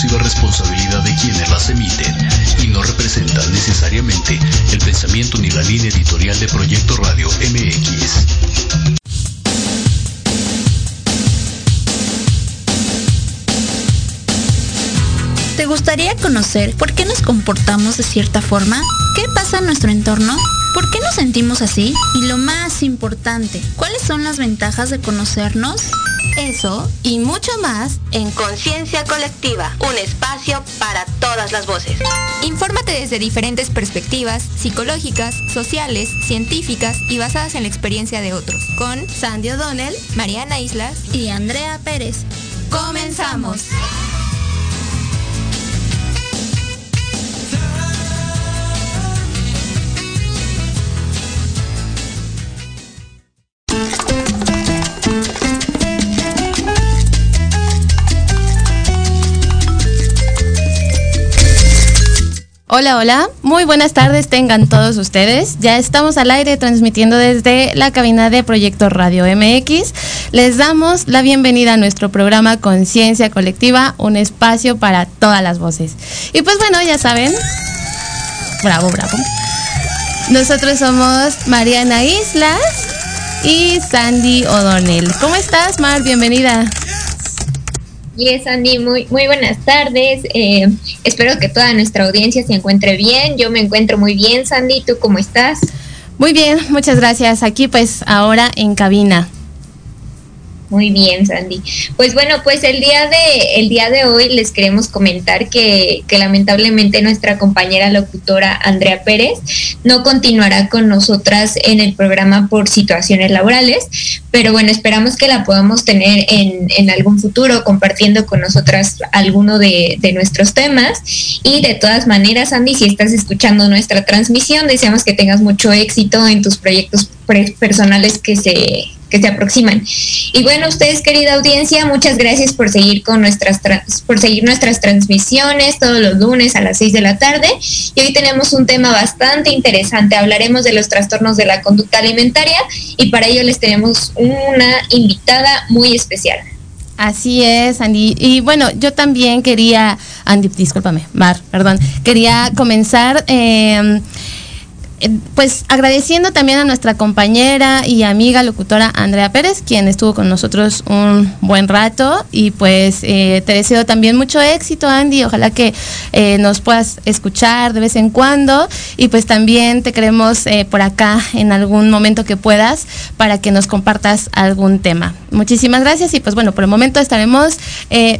exclusiva responsabilidad de quienes las emiten y no representan necesariamente el pensamiento ni la línea editorial de Proyecto Radio MX. ¿Te gustaría conocer por qué nos comportamos de cierta forma? ¿Qué pasa en nuestro entorno? ¿Por qué nos sentimos así? Y lo más importante, ¿cuáles son las ventajas de conocernos? Eso y mucho más en Conciencia Colectiva, un espacio para todas las voces. Infórmate desde diferentes perspectivas psicológicas, sociales, científicas y basadas en la experiencia de otros, con Sandy O'Donnell, Mariana Islas y Andrea Pérez. ¡Comenzamos! Hola, hola, muy buenas tardes tengan todos ustedes. Ya estamos al aire transmitiendo desde la cabina de Proyecto Radio MX. Les damos la bienvenida a nuestro programa Conciencia Colectiva, un espacio para todas las voces. Y pues bueno, ya saben, bravo, bravo. Nosotros somos Mariana Islas y Sandy O'Donnell. ¿Cómo estás, Mar? Bienvenida. Yes, Andy, muy, muy buenas tardes. Eh, espero que toda nuestra audiencia se encuentre bien. Yo me encuentro muy bien, Sandy. ¿Tú cómo estás? Muy bien, muchas gracias. Aquí pues ahora en cabina. Muy bien, Sandy. Pues bueno, pues el día de, el día de hoy les queremos comentar que, que, lamentablemente nuestra compañera locutora Andrea Pérez no continuará con nosotras en el programa por situaciones laborales, pero bueno, esperamos que la podamos tener en, en algún futuro compartiendo con nosotras alguno de, de, nuestros temas. Y de todas maneras, Andy, si estás escuchando nuestra transmisión, deseamos que tengas mucho éxito en tus proyectos personales que se que se aproximan. Y bueno, ustedes, querida audiencia, muchas gracias por seguir con nuestras por seguir nuestras transmisiones todos los lunes a las 6 de la tarde. Y hoy tenemos un tema bastante interesante. Hablaremos de los trastornos de la conducta alimentaria y para ello les tenemos una invitada muy especial. Así es, Andy. Y bueno, yo también quería, Andy, discúlpame, Mar, perdón, quería comenzar eh, pues agradeciendo también a nuestra compañera y amiga locutora Andrea Pérez, quien estuvo con nosotros un buen rato y pues eh, te deseo también mucho éxito Andy, ojalá que eh, nos puedas escuchar de vez en cuando y pues también te queremos eh, por acá en algún momento que puedas para que nos compartas algún tema. Muchísimas gracias y pues bueno, por el momento estaremos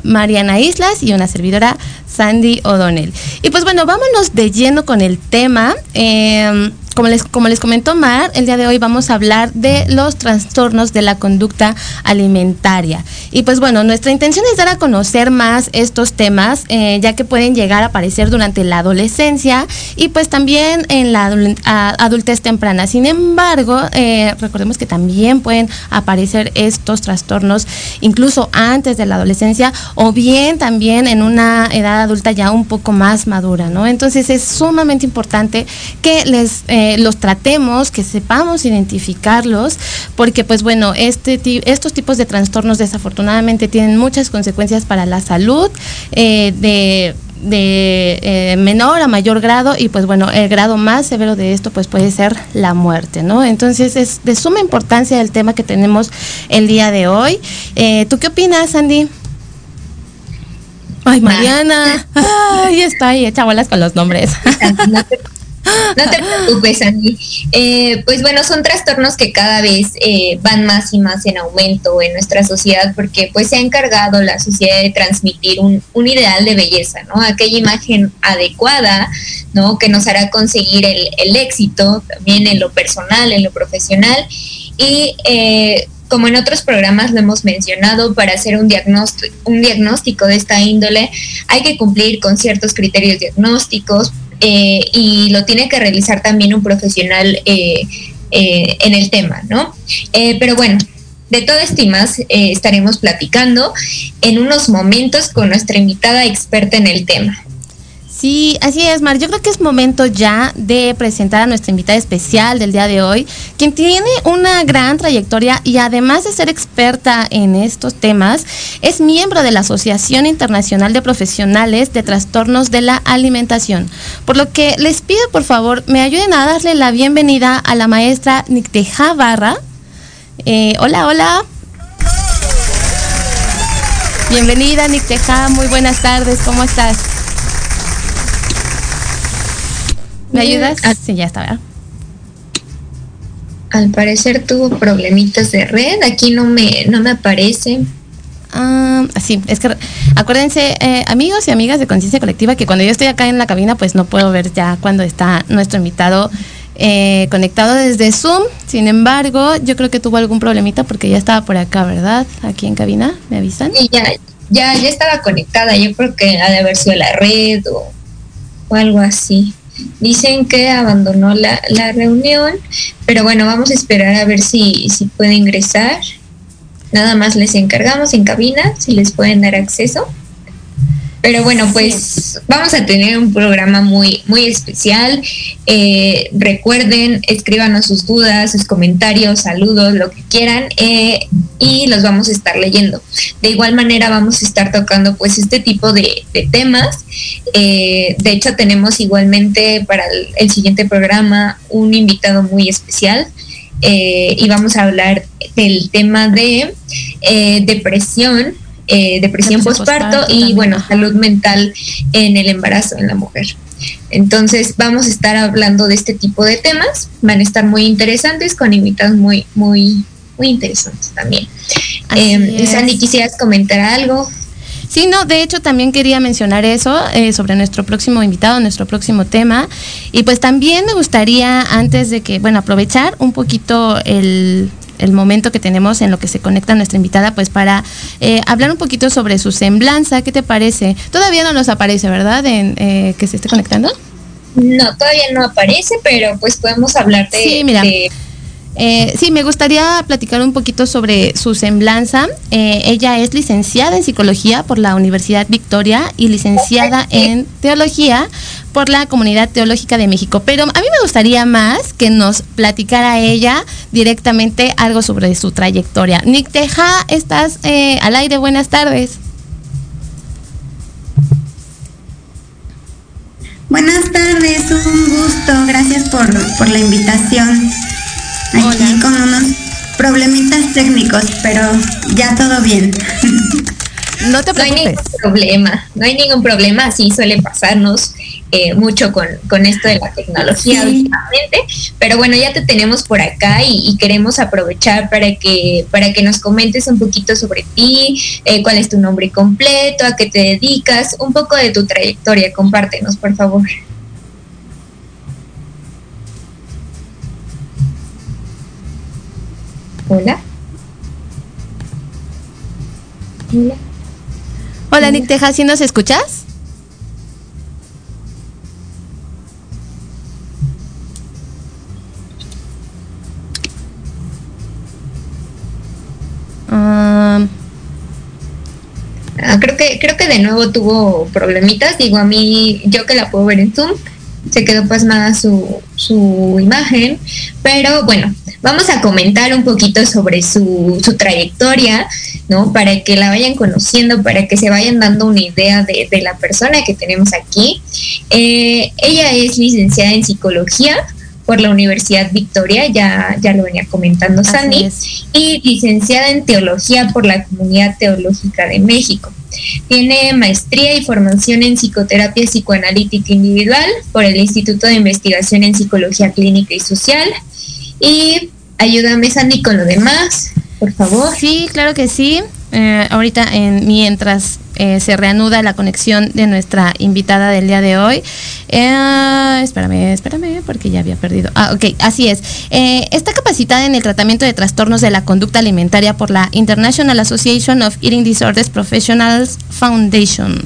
Mariana Islas y una servidora Sandy O'Donnell. Y pues bueno, vámonos de lleno con el tema. Eh, como les, como les comentó Mar, el día de hoy vamos a hablar de los trastornos de la conducta alimentaria. Y pues bueno, nuestra intención es dar a conocer más estos temas, eh, ya que pueden llegar a aparecer durante la adolescencia y pues también en la adultez temprana. Sin embargo, eh, recordemos que también pueden aparecer estos trastornos incluso antes de la adolescencia o bien también en una edad adulta ya un poco más madura, ¿no? Entonces es sumamente importante que les... Eh, los tratemos, que sepamos identificarlos, porque pues bueno, este, estos tipos de trastornos desafortunadamente tienen muchas consecuencias para la salud eh, de de eh, menor a mayor grado y pues bueno, el grado más severo de esto pues puede ser la muerte, ¿no? Entonces es de suma importancia el tema que tenemos el día de hoy. Eh, ¿Tú qué opinas, Andy? Ay, Mariana. Ay, está ahí, echa bolas con los nombres. No te preocupes, Andy. Eh, pues bueno, son trastornos que cada vez eh, van más y más en aumento en nuestra sociedad porque pues se ha encargado la sociedad de transmitir un, un ideal de belleza, ¿no? Aquella imagen adecuada, ¿no? Que nos hará conseguir el, el éxito también en lo personal, en lo profesional. Y eh, como en otros programas lo hemos mencionado, para hacer un diagnóstico, un diagnóstico de esta índole hay que cumplir con ciertos criterios diagnósticos, eh, y lo tiene que realizar también un profesional eh, eh, en el tema, ¿no? pero bueno, de todo esto y más estaremos platicando en unos momentos con nuestra invitada experta en el tema. Sí, así es, Mar. Yo creo que es momento ya de presentar a nuestra invitada especial del día de hoy, quien tiene una gran trayectoria y además de ser experta en estos temas, es miembro de la Asociación Internacional de Profesionales de Trastornos de la Alimentación. Por lo que les pido, por favor, me ayuden a darle la bienvenida a la maestra Nicteja Barra. Eh, hola, hola. Bienvenida, Nicteja. Muy buenas tardes. ¿Cómo estás? ¿Me ayudas? Ah, sí, ya está, ¿verdad? Al parecer tuvo problemitas de red. Aquí no me, no me aparece. Ah, sí, es que acuérdense, eh, amigos y amigas de Conciencia Colectiva, que cuando yo estoy acá en la cabina, pues no puedo ver ya cuando está nuestro invitado eh, conectado desde Zoom. Sin embargo, yo creo que tuvo algún problemita porque ya estaba por acá, ¿verdad? Aquí en cabina, ¿me avisan? Sí, ya, ya, ya estaba conectada. Yo creo que ha de haber sido la red o, o algo así. Dicen que abandonó la, la, reunión, pero bueno, vamos a esperar a ver si, si puede ingresar. Nada más les encargamos en cabina si les pueden dar acceso. Pero bueno, pues vamos a tener un programa muy, muy especial. Eh, recuerden, escríbanos sus dudas, sus comentarios, saludos, lo que quieran, eh, y los vamos a estar leyendo. De igual manera vamos a estar tocando pues este tipo de, temas. Eh, de hecho, tenemos igualmente para el, siguiente programa un invitado muy especial. y vamos a hablar del tema de depresión eh, depresión postparto y bueno, salud mental en el embarazo en la mujer. Entonces vamos a estar hablando de este tipo de temas, van a estar muy interesantes con invitados muy, muy, muy interesantes también. Eh, Sandy, ¿quisieras comentar algo? Sí, no, de hecho también quería mencionar eso eh, sobre nuestro próximo invitado, nuestro próximo tema. Y pues también me gustaría, antes de que, bueno, aprovechar un poquito el, el momento que tenemos en lo que se conecta nuestra invitada, pues para eh, hablar un poquito sobre su semblanza. ¿Qué te parece? Todavía no nos aparece, ¿verdad? En, eh, que se esté conectando. No, todavía no aparece, pero pues podemos hablar de... Sí, mira. Eh, sí, me gustaría platicar un poquito sobre su semblanza. ella es licenciada en psicología por la Universidad Victoria y licenciada en teología por la Comunidad Teológica de México. Pero a mí me gustaría más que nos platicara ella directamente algo sobre su trayectoria. Nick Teja, estás eh, al aire, buenas tardes. Buenas tardes, un gusto, gracias por, por la invitación. Aquí con unos problemitas técnicos, pero ya todo bien. No te preocupes. No hay ningún problema, no hay ningún problema, así suele pasarnos. Eh, mucho con, esto de la tecnología últimamente, pero bueno, ya te tenemos por acá y, queremos aprovechar para que, para que nos comentes un poquito sobre ti, eh, cuál es tu nombre completo, a qué te dedicas, un poco de tu trayectoria, compártenos, por favor. Hola. Hola. Hola, Nick Tejas, ¿sí nos escuchas? Ah, creo que creo que de nuevo tuvo problemitas. Digo, a mí, yo que la puedo ver en Zoom, se quedó pasmada su, su imagen. Pero bueno, vamos a comentar un poquito sobre su, su trayectoria, ¿no? Para que la vayan conociendo, para que se vayan dando una idea de, la persona que tenemos aquí. Eh, ella es licenciada en psicología por la Universidad Victoria, ya, ya lo venía comentando Sandy, y licenciada en Teología por la Comunidad Teológica de México. Tiene maestría y formación en psicoterapia psicoanalítica individual por el Instituto de Investigación en Psicología Clínica y Social. Y ayúdame Sandy con lo demás, por favor. Sí, claro que sí. Eh, ahorita en, mientras eh, se reanuda la conexión de nuestra invitada del día de hoy. Eh, espérame, espérame, porque ya había perdido. Ah, ok, así es. Eh, está capacitada en el tratamiento de trastornos de la conducta alimentaria por la International Association of Eating Disorders Professionals Foundation.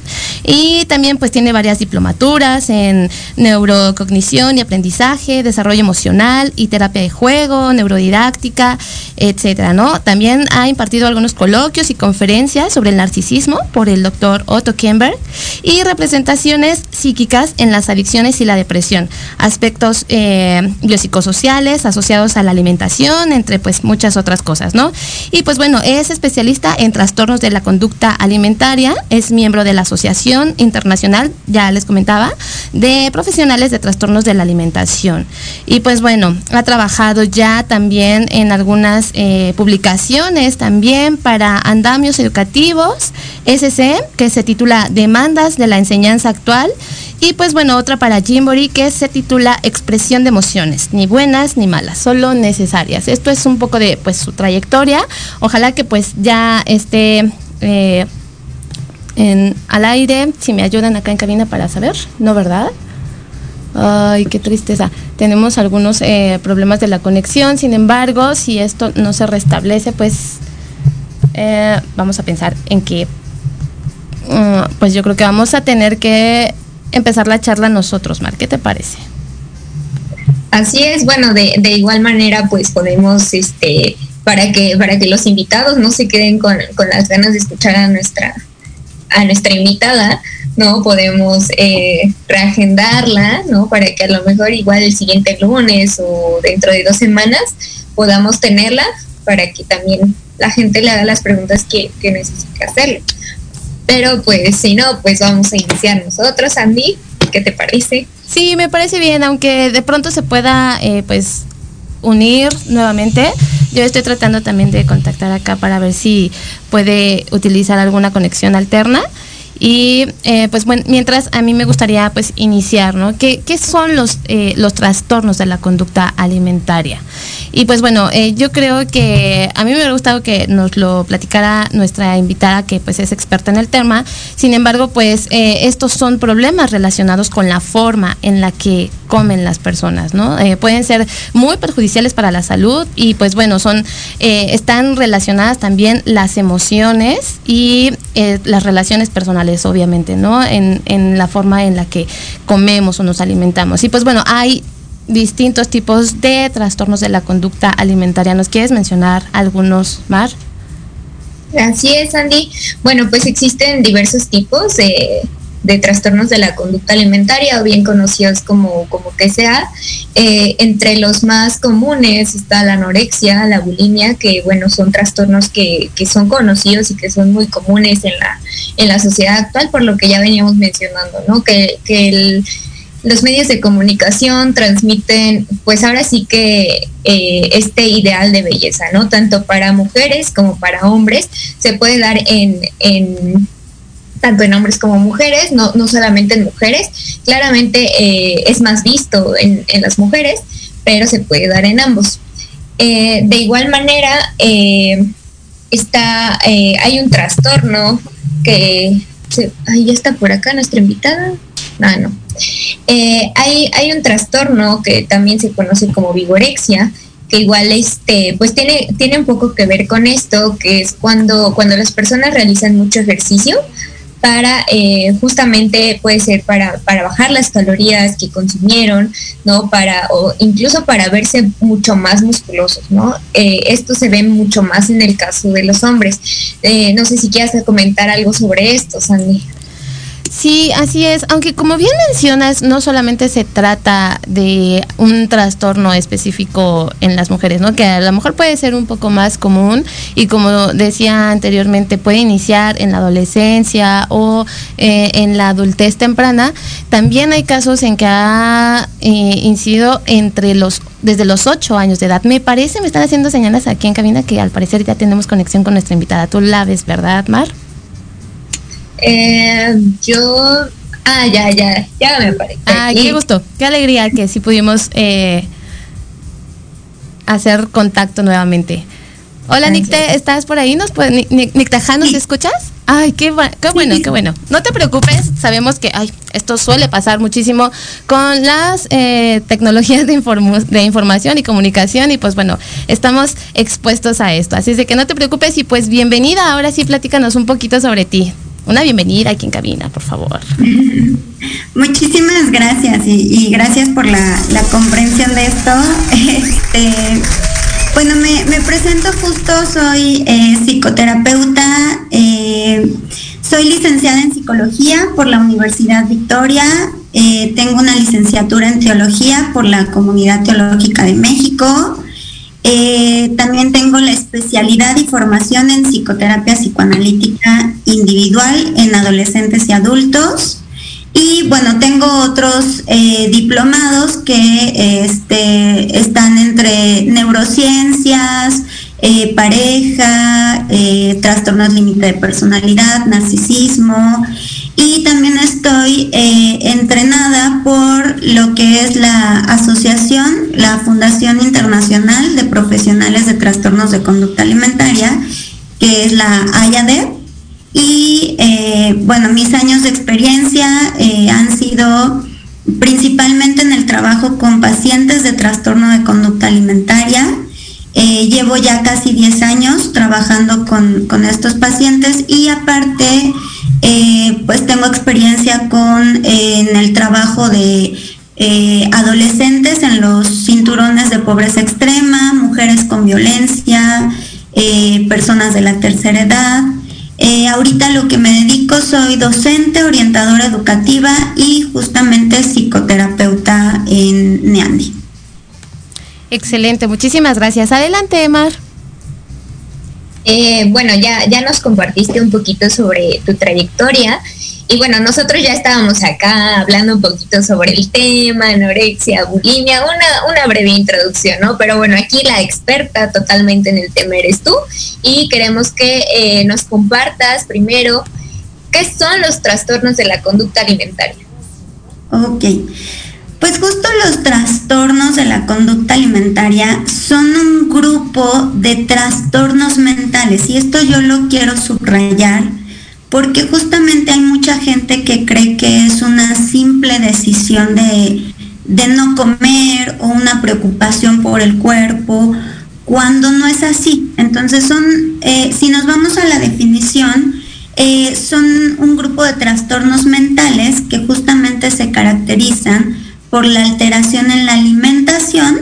Y también pues tiene varias diplomaturas en neurocognición y aprendizaje, desarrollo emocional y terapia de juego, neurodidáctica, etcétera, ¿no? También ha impartido algunos coloquios y conferencias sobre el narcisismo por el doctor Otto Kemberg y representaciones psíquicas en las adicciones y la depresión, aspectos eh, biopsicosociales asociados a la alimentación, entre pues muchas otras cosas, ¿no? Y pues bueno, es especialista en trastornos de la conducta alimentaria, es miembro de la Asociación Internacional, ya les comentaba, de profesionales de trastornos de la alimentación. Y pues bueno, ha trabajado ya también en algunas eh, publicaciones también para andamios educativos, SC, que se titula Demandas de la enseñanza actual. Y pues bueno, otra para Jimbori que se titula Expresión de emociones, ni buenas ni malas, solo necesarias. Esto es un poco de pues su trayectoria. Ojalá que pues ya esté eh, al aire, si me ayudan acá en cabina para saber, ¿no verdad? Ay, qué tristeza. Tenemos algunos eh, problemas de la conexión, sin embargo, si esto no se restablece, pues eh, vamos a pensar en que, mm, pues yo creo que vamos a tener que empezar la charla nosotros, Mar. ¿Qué te parece? Así es, bueno, de, igual manera, pues podemos, este, para que, para que los invitados no se queden con, con las ganas de escuchar a nuestra, a nuestra invitada, ¿no? Podemos eh, reagendarla, ¿no? Para que a lo mejor igual el siguiente lunes o dentro de dos semanas podamos tenerla para que también la gente le haga las preguntas que, que necesita hacerle. Pero pues si no, pues vamos a iniciar nosotros, Andy. ¿Qué te parece? Sí, me parece bien, aunque de pronto se pueda eh, pues unir nuevamente. Yo estoy tratando también de contactar acá para ver si puede utilizar alguna conexión alterna. Y eh, pues bueno, mientras a mí me gustaría pues iniciar, ¿no? ¿Qué, qué son los, eh, los trastornos de la conducta alimentaria? Y pues bueno, eh, yo creo que a mí me hubiera gustado que nos lo platicara nuestra invitada que pues es experta en el tema. Sin embargo, pues estos son problemas relacionados con la forma en la que comen las personas, ¿no? pueden ser muy perjudiciales para la salud y pues bueno, son, están relacionadas también las emociones y las relaciones personales obviamente, ¿no? En, en la forma en la que comemos o nos alimentamos. Y pues bueno, hay distintos tipos de trastornos de la conducta alimentaria. ¿Nos quieres mencionar algunos, Mar? Así es, Andy. Bueno, pues existen diversos tipos de, de trastornos de la conducta alimentaria o bien conocidos como, como TCA. Eh, entre los más comunes está la anorexia, la bulimia, que bueno, son trastornos que, que, son conocidos y que son muy comunes en la, en la sociedad actual, por lo que ya veníamos mencionando, ¿no? Que, que los medios de comunicación transmiten, pues ahora sí que eh, este ideal de belleza, ¿no? Tanto para mujeres como para hombres, se puede dar en tanto en hombres como mujeres, no, no solamente en mujeres. Claramente eh, es más visto en, en, las mujeres, pero se puede dar en ambos. Eh, de igual manera, eh, está, hay un trastorno que... Ahí ya está por acá nuestra invitada. Ah, no. hay, hay un trastorno que también se conoce como vigorexia, que igual este pues tiene tiene un poco que ver con esto que es cuando cuando las personas realizan mucho ejercicio para eh, justamente puede ser para, para bajar las calorías que consumieron, ¿no? Para, o incluso para verse mucho más musculosos, ¿no? Eh, esto se ve mucho más en el caso de los hombres. Eh, no sé si quieras comentar algo sobre esto, Sandy. Sí, así es. Aunque como bien mencionas, no solamente se trata de un trastorno específico en las mujeres, ¿no? Que a lo mejor puede ser un poco más común y como decía anteriormente, puede iniciar en la adolescencia o eh, en la adultez temprana. También hay casos en que ha eh, incidido entre los desde los 8 años de edad. Me parece, me están haciendo señales aquí en cabina que al parecer ya tenemos conexión con nuestra invitada. Tú la ves, ¿verdad, Mar? Eh, yo. Ah, ya, ya, ya me parece. Ah, qué gusto, qué alegría que sí pudimos eh, hacer contacto nuevamente. Hola, Nicte, ¿estás por ahí? ¿Nos puede, ¿nos escuchas? Ay, qué, qué bueno, qué bueno. No te preocupes, sabemos que ay, esto suele pasar muchísimo con las eh, tecnologías de, de información y comunicación y pues bueno, estamos expuestos a esto. Así es de que no te preocupes y pues bienvenida. Ahora sí, platícanos un poquito sobre ti. Una bienvenida aquí en cabina, por favor. Muchísimas gracias y, gracias por la, comprensión de esto. Este, bueno, me, presento justo, soy eh, psicoterapeuta, eh, soy licenciada en psicología por la Universidad Victoria, eh, tengo una licenciatura en teología por la Comunidad Teológica de México. Eh, también tengo la especialidad y formación en psicoterapia psicoanalítica individual en adolescentes y adultos. Y bueno, tengo otros eh, diplomados que este, están entre neurociencias, pareja, trastornos límite de personalidad, narcisismo y también estoy eh, entrenada por lo que es la asociación, la Fundación Internacional de Profesionales de Trastornos de Conducta Alimentaria, que es la AYADEP. Y eh, bueno, mis años de experiencia eh, han sido principalmente en el trabajo con pacientes de trastorno de conducta alimentaria. llevo ya casi 10 años trabajando con, con estos pacientes y aparte tengo experiencia con en el trabajo de eh, adolescentes en los cinturones de pobreza extrema, mujeres con violencia, eh, personas de la tercera edad. ahorita lo que me dedico soy docente, orientadora educativa y justamente psicoterapeuta en Neandi. Excelente, muchísimas gracias. Adelante, Emar. Eh, bueno, ya, ya nos compartiste un poquito sobre tu trayectoria. Y bueno, nosotros ya estábamos acá hablando un poquito sobre el tema, anorexia, bulimia, una, una breve introducción, ¿no? Pero bueno, aquí la experta totalmente en el tema eres tú y queremos que eh, nos compartas primero qué son los trastornos de la conducta alimentaria. Ok. Pues justo los trastornos de la conducta alimentaria son un grupo de trastornos mentales y esto yo lo quiero subrayar porque justamente hay mucha gente que cree que es una simple decisión de, no comer o una preocupación por el cuerpo cuando no es así. Entonces son, eh, si nos vamos a la definición, eh, son un grupo de trastornos mentales que justamente se caracterizan por la alteración en la alimentación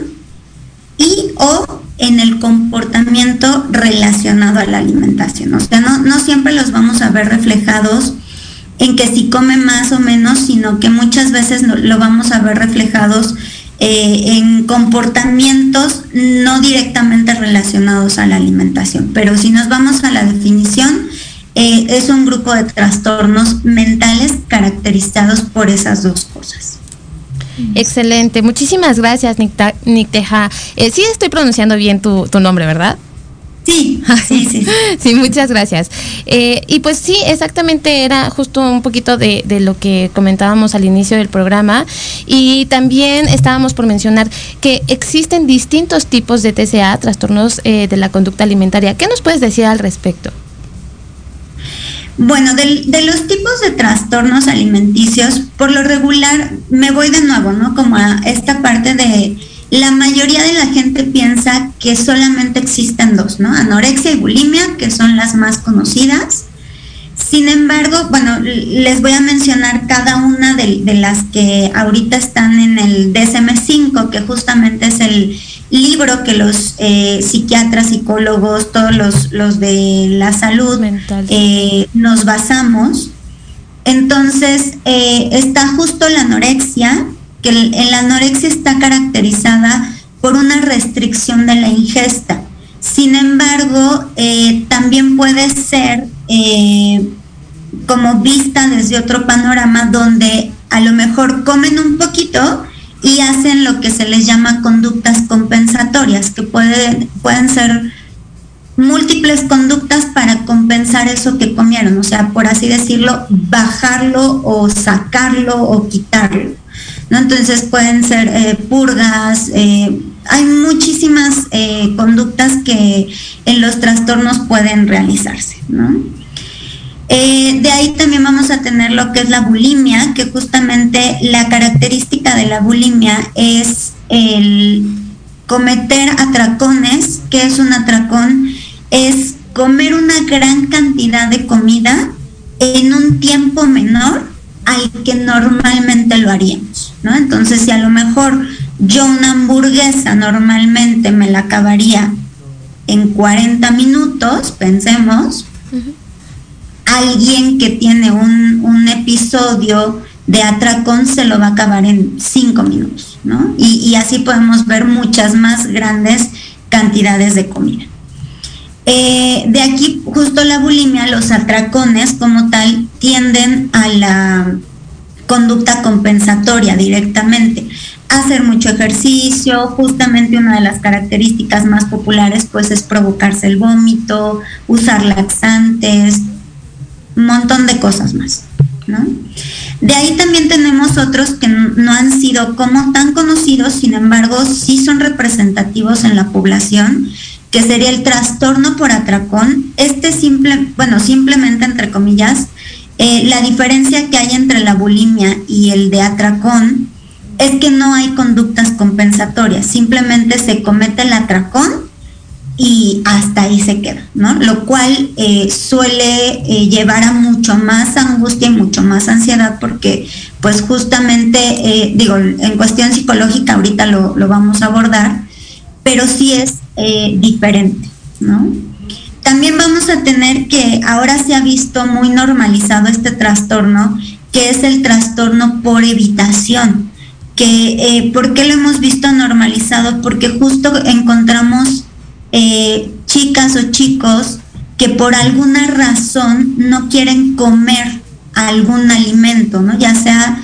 y o en el comportamiento relacionado a la alimentación. O sea, no, siempre los vamos a ver reflejados en que si come más o menos, sino que muchas veces lo vamos a ver reflejados eh, en comportamientos no directamente relacionados a la alimentación. Pero si nos vamos a la definición, eh, es un grupo de trastornos mentales caracterizados por esas dos cosas. Excelente, muchísimas gracias, Nicteja. Eh, sí estoy pronunciando bien tu, nombre, ¿verdad? Sí, sí, sí. sí, muchas gracias. Eh, y pues sí, exactamente era justo un poquito de, lo que comentábamos al inicio del programa. Y también estábamos por mencionar que existen distintos tipos de TCA, trastornos eh, de la conducta alimentaria. ¿Qué nos puedes decir al respecto? Bueno, de, los tipos de trastornos alimenticios, por lo regular, me voy de nuevo, ¿no? Como a esta parte de la mayoría de la gente piensa que solamente existen dos, ¿no? Anorexia y bulimia, que son las más conocidas. Sin embargo, bueno, les voy a mencionar cada una de, de las que ahorita están en el DSM5, que justamente es el libro que los eh, psiquiatras, psicólogos, todos los, de la salud eh, nos basamos. Entonces, eh, está justo la anorexia, que la anorexia está caracterizada por una restricción de la ingesta. Sin embargo, también puede ser como vista desde otro panorama donde a lo mejor comen un poquito, y hacen lo que se les llama conductas compensatorias, que pueden, pueden ser múltiples conductas para compensar eso que comieron, o sea, por así decirlo, bajarlo o sacarlo o quitarlo. ¿no? Entonces pueden ser eh, purgas, eh, hay muchísimas eh, conductas que en los trastornos pueden realizarse. ¿no? Eh, de ahí también vamos a tener lo que es la bulimia, que justamente la característica de la bulimia es el cometer atracones. que es un atracón? Es comer una gran cantidad de comida en un tiempo menor al que normalmente lo haríamos, ¿no? Entonces, si a lo mejor yo una hamburguesa normalmente me la acabaría en 40 minutos, pensemos, alguien que tiene un, un, episodio de atracón se lo va a acabar en 5 minutos, ¿no? Y, y, así podemos ver muchas más grandes cantidades de comida. Eh, de aquí justo la bulimia, los atracones como tal tienden a la conducta compensatoria directamente. Hacer mucho ejercicio, justamente una de las características más populares pues es provocarse el vómito, usar laxantes, un montón de cosas más. ¿no? De ahí también tenemos otros que no han sido como tan conocidos, sin embargo sí son representativos en la población que sería el trastorno por atracón. Este simple, bueno, simplemente entre comillas, eh, la diferencia que hay entre la bulimia y el de atracón es que no hay conductas compensatorias, simplemente se comete el atracón y hasta ahí se queda, ¿no? Lo cual eh, suele eh, llevar a mucho más angustia y mucho más ansiedad porque pues justamente, digo, en cuestión psicológica ahorita lo, lo vamos a abordar, pero sí es eh, diferente, ¿no? También vamos a tener que ahora se ha visto muy normalizado este trastorno, que es el trastorno por evitación. Eh, ¿Por qué lo hemos visto normalizado? Porque justo encontramos eh, chicas o chicos que por alguna razón no quieren comer algún alimento, ¿no? Ya sea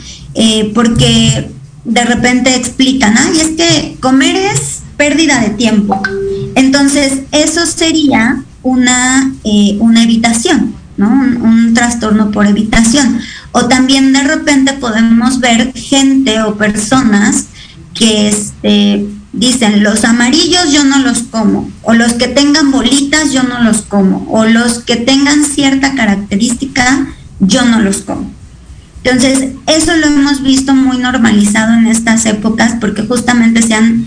porque de repente explican, ay, es que comer es pérdida de tiempo. Entonces, eso sería una, eh, una evitación, ¿no? Un, trastorno por evitación. O también de repente podemos ver gente o personas que este, dicen, los amarillos yo no los como, o los que tengan bolitas yo no los como, o los que tengan cierta característica yo no los como. Entonces, eso lo hemos visto muy normalizado en estas épocas porque justamente se han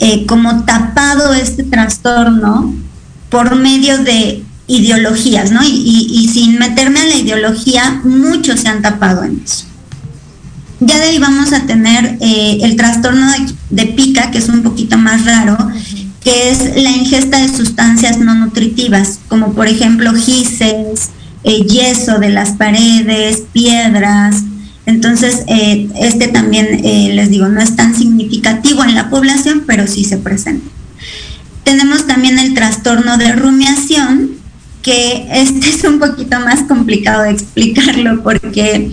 eh, como tapado este trastorno por medio de ideologías, ¿no? Y, sin meterme a la ideología, muchos se han tapado en eso. Ya de ahí vamos a tener eh, el trastorno de, pica, que es un poquito más raro, que es la ingesta de sustancias no nutritivas, como por ejemplo gises, eh, yeso de las paredes, piedras, entonces, eh, este también, les digo, no es tan significativo en la población, pero sí se presenta. Tenemos también el trastorno de rumiación, que este es un poquito más complicado de explicarlo porque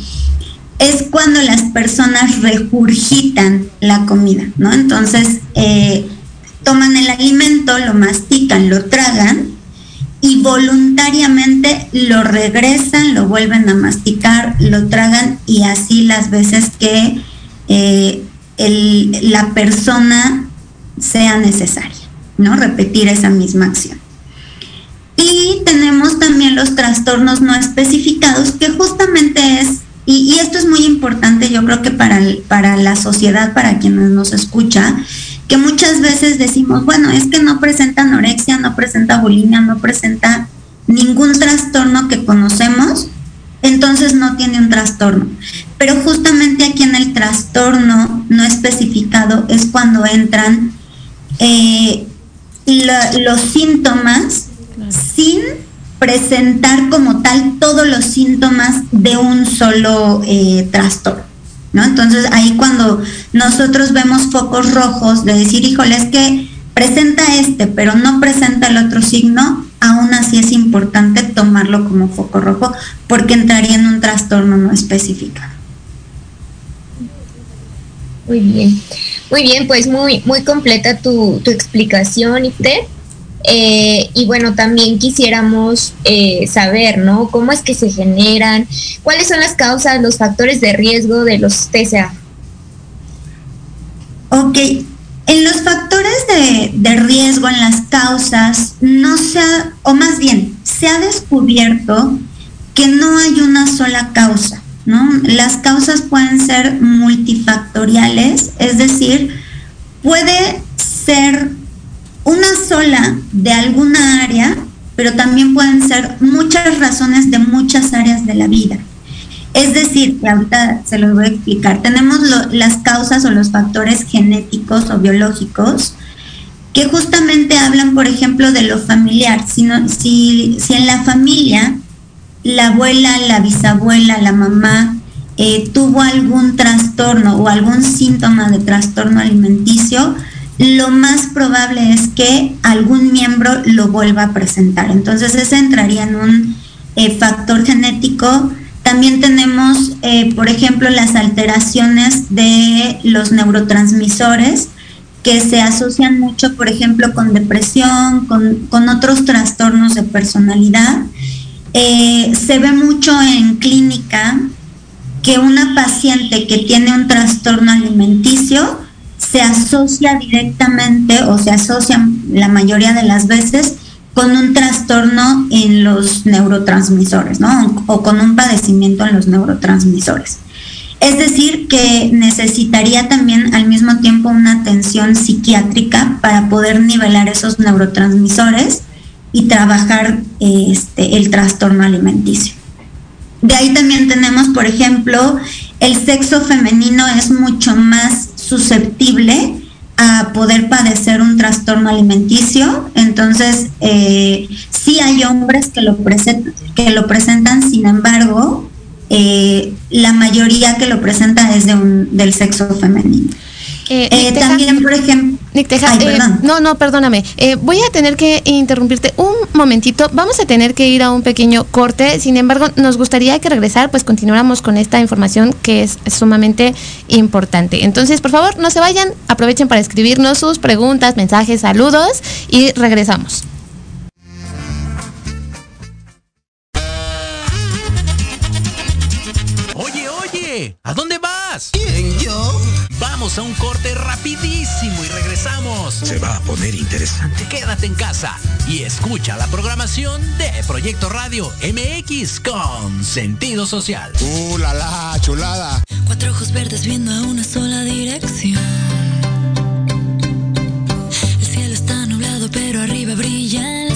es cuando las personas regurgitan la comida, ¿no? Entonces, eh, toman el alimento, lo mastican, lo tragan y voluntariamente lo regresan, lo vuelven a masticar, lo tragan y así las veces que eh, la persona sea necesaria, ¿no? Repetir esa misma acción. Y tenemos también los trastornos no especificados, que justamente es, y, esto es muy importante yo creo que para, para la sociedad, para quienes nos escucha, que muchas veces decimos, bueno, es que no presenta anorexia, no presenta bulimia, no presenta ningún trastorno que conocemos, entonces no tiene un trastorno. Pero justamente aquí en el trastorno no especificado es cuando entran eh, los síntomas sin presentar como tal todos los síntomas de un solo eh, trastorno. ¿no? Entonces ahí cuando nosotros vemos focos rojos de decir, híjole, es que presenta este, pero no presenta el otro signo, aún así es importante tomarlo como foco rojo porque entraría en un trastorno no especificado. Muy bien, muy bien, pues muy, muy completa tu, tu explicación, Iter. Eh, y bueno, también quisiéramos eh, saber, ¿no? ¿Cómo es que se generan? ¿Cuáles son las causas, los factores de riesgo de los TCA? Ok, en los factores de, de riesgo, en las causas, no se ha, o más bien, se ha descubierto que no hay una sola causa, ¿no? Las causas pueden ser multifactoriales, es decir, puede ser una sola de alguna área, pero también pueden ser muchas razones de muchas áreas de la vida. Es decir, ahorita se los voy a explicar, tenemos las causas o los factores genéticos o biológicos que justamente hablan, por ejemplo, de lo familiar. Si, si, en la familia la abuela, la bisabuela, la mamá eh, tuvo algún trastorno o algún síntoma de trastorno alimenticio, lo más probable es que algún miembro lo vuelva a presentar. Entonces, ese entraría en un eh, factor genético también tenemos, eh, por ejemplo, las alteraciones de los neurotransmisores que se asocian mucho, por ejemplo, con depresión, con, otros trastornos de personalidad. Eh, se ve mucho en clínica que una paciente que tiene un trastorno alimenticio se asocia directamente o se asocia la mayoría de las veces con un trastorno en los neurotransmisores, ¿no? O con un padecimiento en los neurotransmisores. Es decir, que necesitaría también al mismo tiempo una atención psiquiátrica para poder nivelar esos neurotransmisores y trabajar este, el trastorno alimenticio. De ahí también tenemos, por ejemplo, el sexo femenino es mucho más susceptible a poder padecer un trastorno alimenticio. Entonces, eh, sí hay hombres que lo, que lo presentan, sin embargo, eh, la mayoría que lo presenta es de un, del sexo femenino. Eh, también, por ejemplo... Eh, no, no, perdóname. voy a tener que interrumpirte un momentito. Vamos a tener que ir a un pequeño corte. Sin embargo, nos gustaría que regresar, pues continuáramos con esta información que es sumamente importante. Entonces, por favor, no se vayan. Aprovechen para escribirnos sus preguntas, mensajes, saludos y regresamos. Oye, oye, ¿a dónde vas? ¿Quién, yo? Vamos a un corte rapidísimo y regresamos. Se va a poner interesante. Quédate en casa y escucha la programación de Proyecto Radio MX con sentido social. ¡Uh, la, la chulada! Cuatro ojos verdes viendo a una sola dirección. El cielo está nublado, pero arriba brilla el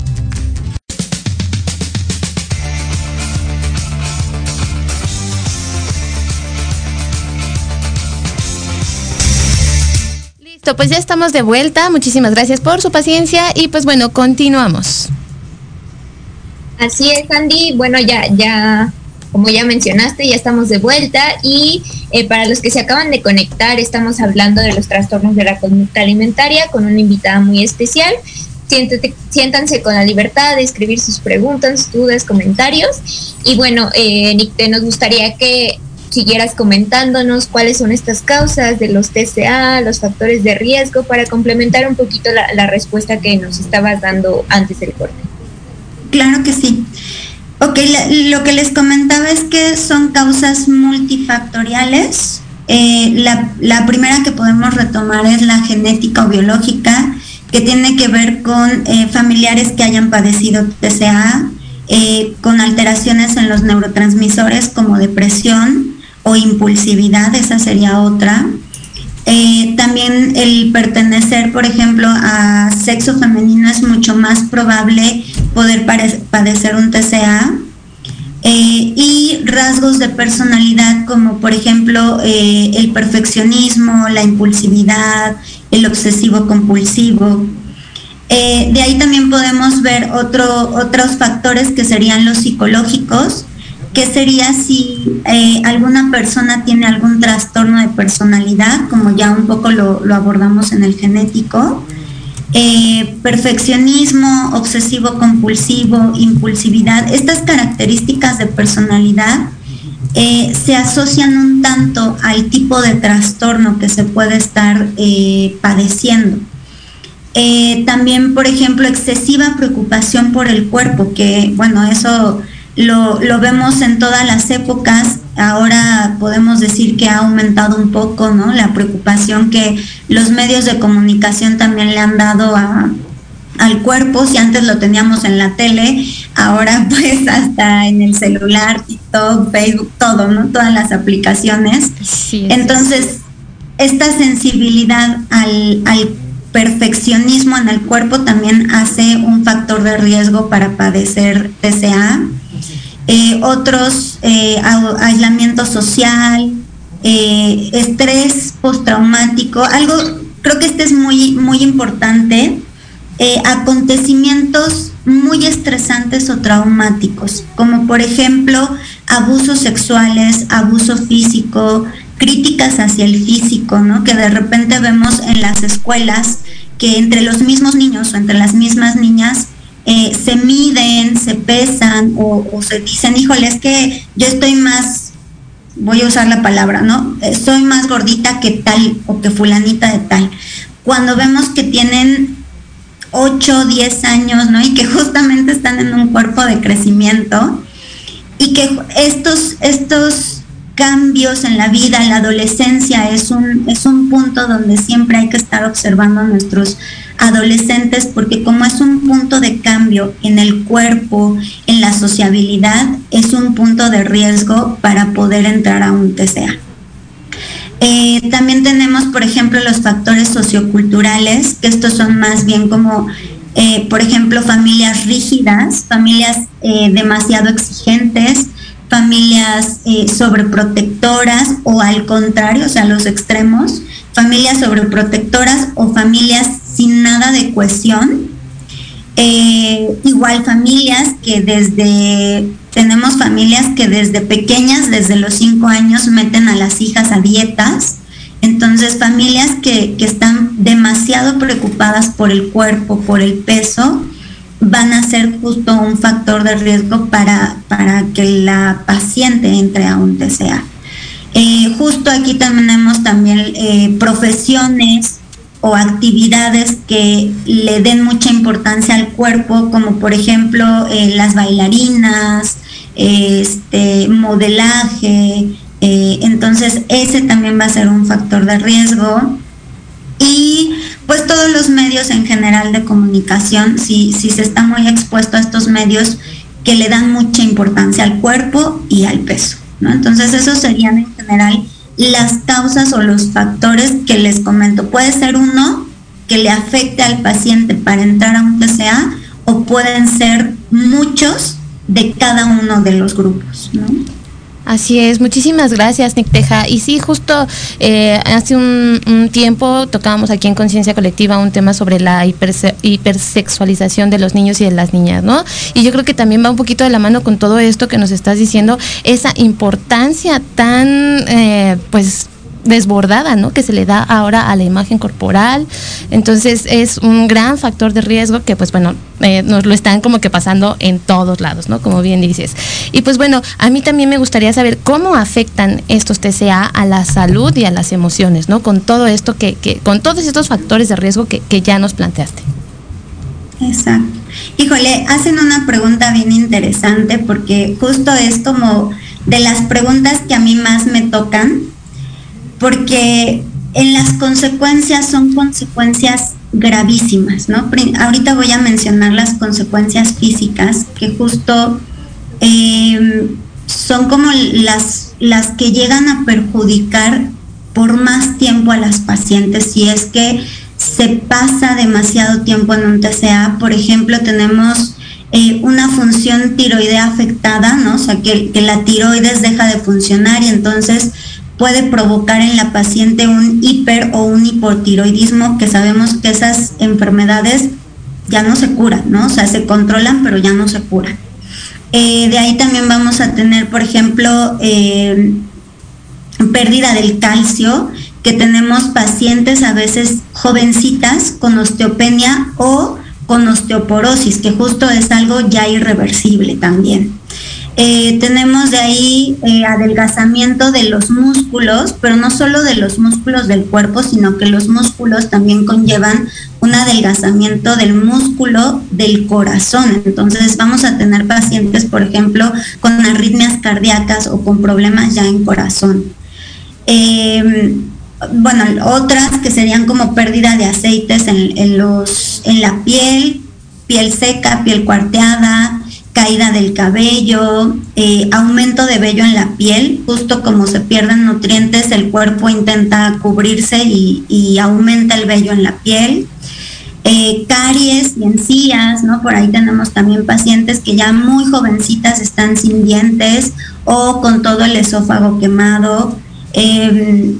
Pues ya estamos de vuelta. Muchísimas gracias por su paciencia y pues bueno, continuamos. Así es, Andy. Bueno, ya, ya, como ya mencionaste, ya estamos de vuelta y eh, para los que se acaban de conectar, estamos hablando de los trastornos de la conducta alimentaria con una invitada muy especial. siéntanse con la libertad de escribir sus preguntas, dudas, comentarios. Y bueno, eh, Nick, nos gustaría que siguieras comentándonos cuáles son estas causas de los TCA, los factores de riesgo, para complementar un poquito la, respuesta que nos estabas dando antes del corte. Claro que sí. Ok, lo que les comentaba es que son causas multifactoriales. Eh, la, primera que podemos retomar es la genética o biológica, que tiene que ver con eh, familiares que hayan padecido TCA, eh, con alteraciones en los neurotransmisores como depresión, o impulsividad, esa sería otra. Eh, también el pertenecer, por ejemplo, a sexo femenino es mucho más probable poder padecer un TCA. Eh, y rasgos de personalidad como por ejemplo eh, el perfeccionismo, la impulsividad, el obsesivo compulsivo. de ahí también podemos ver otro, otros factores que serían los psicológicos, ¿Qué sería si eh, alguna persona tiene algún trastorno de personalidad, como ya un poco lo, abordamos en el genético. Eh, perfeccionismo, obsesivo compulsivo, impulsividad, estas características de personalidad eh, se asocian un tanto al tipo de trastorno que se puede estar padeciendo. también, por ejemplo, excesiva preocupación por el cuerpo, que bueno, eso lo, vemos en todas las épocas. Ahora podemos decir que ha aumentado un poco, ¿no? La preocupación que los medios de comunicación también le han dado al cuerpo. Si antes lo teníamos en la tele, ahora pues hasta en el celular, TikTok, Facebook, todo, ¿no? Todas las aplicaciones. Entonces, esta sensibilidad al, al perfeccionismo en el cuerpo también hace un factor de riesgo para padecer TCA. Eh, otros eh, aislamiento social, eh, estrés postraumático, algo, creo que este es muy, muy importante, acontecimientos muy estresantes o traumáticos, como por ejemplo abusos sexuales, abuso físico, críticas hacia el físico, ¿no? Que de repente vemos en las escuelas que entre los mismos niños o entre las mismas niñas eh, se miden, se pesan o, se dicen, híjole, es que yo estoy más, voy a usar la palabra, ¿no? Eh, soy más gordita que tal o que fulanita de tal. Cuando vemos que tienen 8, 10 años, ¿no? Y que justamente están en un cuerpo de crecimiento y que estos, estos cambios en la vida, en la adolescencia es un, es un punto donde siempre hay que estar observando nuestros adolescentes porque como es un punto de cambio en el cuerpo, en la sociabilidad, es un punto de riesgo para poder entrar a un TCA. Eh, también tenemos, por ejemplo, los factores socioculturales, que estos son más bien como, eh, por ejemplo, familias rígidas, familias eh, demasiado exigentes, familias sobreprotectoras o al contrario, o sea, los extremos, familias sobreprotectoras o familias sin nada de cohesión. Eh, igual familias que desde, tenemos familias que desde pequeñas, desde los cinco años, meten a las hijas a dietas. Entonces, familias que, están demasiado preocupadas por el cuerpo, por el peso, van a ser justo un factor de riesgo para, para que la paciente entre a un TCA. Eh, justo aquí tenemos también eh, profesiones o actividades que le den mucha importancia al cuerpo, como por ejemplo eh, las bailarinas, este, modelaje, eh, entonces ese también va a ser un factor de riesgo. Y pues todos los medios en general de comunicación, si, si se está muy expuesto a estos medios que le dan mucha importancia al cuerpo y al peso. ¿no? Entonces esos serían en general las causas o los factores que les comento. Puede ser uno que le afecte al paciente para entrar a un TCA o pueden ser muchos de cada uno de los grupos. Así es, muchísimas gracias, Nick Teja. Y sí, justo eh, hace un, tiempo tocábamos aquí en Conciencia Colectiva un tema sobre la hipersexualización de los niños y de las niñas, ¿no? Y yo creo que también va un poquito de la mano con todo esto que nos estás diciendo, esa importancia tan, eh, pues, desbordada, ¿no? Que se le da ahora a la imagen corporal. Entonces es un gran factor de riesgo que, pues bueno, eh, nos lo están como que pasando en todos lados, ¿no? Como bien dices. Y pues bueno, a mí también me gustaría saber cómo afectan estos TCA a la salud y a las emociones, ¿no? Con todo esto que, que con todos estos factores de riesgo que, que ya nos planteaste. Exacto. Híjole, hacen una pregunta bien interesante porque justo es como de las preguntas que a mí más me tocan porque en las consecuencias son consecuencias gravísimas, ¿no? Ahorita voy a mencionar las consecuencias físicas que justo em, son como las, las que llegan a perjudicar por más tiempo a las pacientes si es que se pasa demasiado tiempo en un TCA. Por ejemplo, tenemos eh, una función tiroidea afectada, ¿no? O sea, que, que la tiroides deja de funcionar y entonces puede provocar en la paciente un hiper o un hipotiroidismo, que sabemos que esas enfermedades ya no se curan, ¿no? O sea, se controlan, pero ya no se curan. Eh, de ahí también vamos a tener, por ejemplo, eh, pérdida del calcio, que tenemos pacientes a veces jovencitas con osteopenia o con osteoporosis, que justo es algo ya irreversible también. Eh, tenemos de ahí eh, adelgazamiento de los músculos, pero no solo de los músculos del cuerpo, sino que los músculos también conllevan un adelgazamiento del músculo del corazón. Entonces vamos a tener pacientes, por ejemplo, con arritmias cardíacas o con problemas ya en corazón. Em, bueno, otras que serían como pérdida de aceites en, los, en la piel, piel seca, piel cuarteada, caída del cabello, eh, aumento de vello en la piel, justo como se pierden nutrientes, el cuerpo intenta cubrirse y, aumenta el vello en la piel. Eh, caries y encías, ¿no? Por ahí tenemos también pacientes que ya muy jovencitas están sin dientes o con todo el esófago quemado. Em,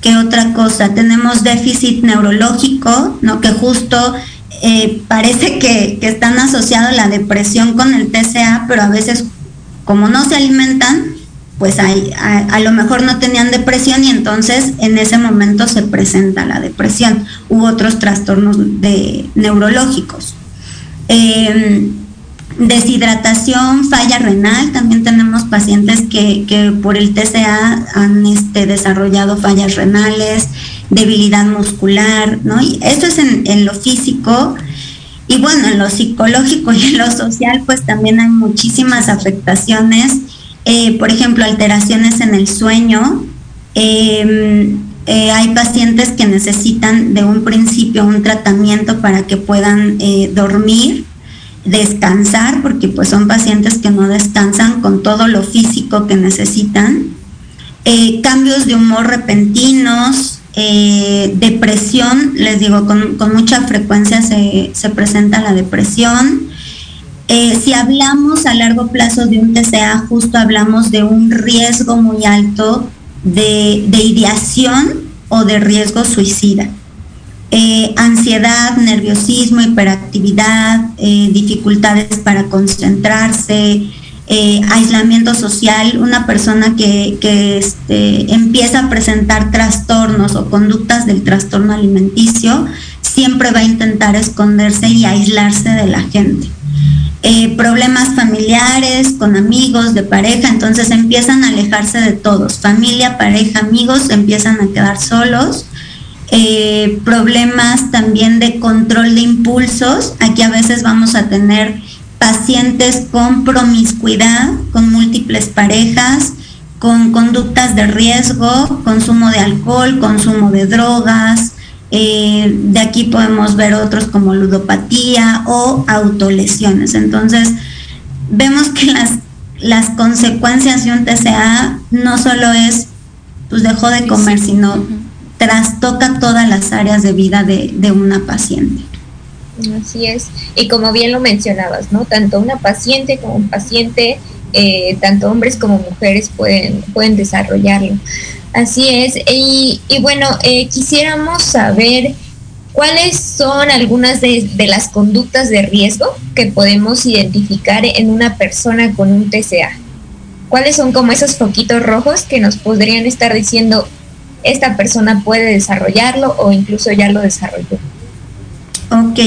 ¿Qué otra cosa? Tenemos déficit neurológico, ¿no? Que justo eh, parece que, están asociados la depresión con el TCA, pero a veces como no se alimentan, pues hay, a, lo mejor no tenían depresión y entonces en ese momento se presenta la depresión u otros trastornos neurológicos. Em, deshidratación, falla renal, también tenemos pacientes que, por el TCA han este, desarrollado fallas renales, debilidad muscular, ¿no? Y eso es en, lo físico. Y bueno, en lo psicológico y en lo social, pues también hay muchísimas afectaciones. Eh, por ejemplo, alteraciones en el sueño. Em, eh, hay pacientes que necesitan de un principio un tratamiento para que puedan eh, dormir, descansar, porque pues son pacientes que no descansan con todo lo físico que necesitan. cambios de humor repentinos, eh, depresión, les digo, con, mucha frecuencia se, presenta la depresión. Eh, si hablamos a largo plazo de un TCA, justo hablamos de un riesgo muy alto de, ideación o de riesgo suicida. Eh, ansiedad, nerviosismo, hiperactividad, dificultades para concentrarse, eh, aislamiento social, una persona que, este, empieza a presentar trastornos o conductas del trastorno alimenticio, siempre va a intentar esconderse y aislarse de la gente. Eh, problemas familiares, con amigos, de pareja, entonces empiezan a alejarse de todos, familia, pareja, amigos, empiezan a quedar solos. Eh, problemas también de control de impulsos, aquí a veces vamos a tener pacientes con promiscuidad, con múltiples parejas, con conductas de riesgo, consumo de alcohol, consumo de drogas. Eh, de aquí podemos ver otros como ludopatía o autolesiones. Entonces, vemos que las, las consecuencias de un TCA no solo es, pues dejó de comer, sino trastoca todas las áreas de vida de, de una paciente. Así es. Y como bien lo mencionabas, ¿no? Tanto una paciente como un paciente eh, tanto hombres como mujeres pueden, pueden desarrollarlo. Así es. Y, bueno, eh, quisiéramos saber cuáles son algunas de, las conductas de riesgo que podemos identificar en una persona con un TCA. ¿Cuáles son como esos foquitos rojos que nos podrían estar diciendo esta persona puede desarrollarlo o incluso ya lo desarrolló? Ok.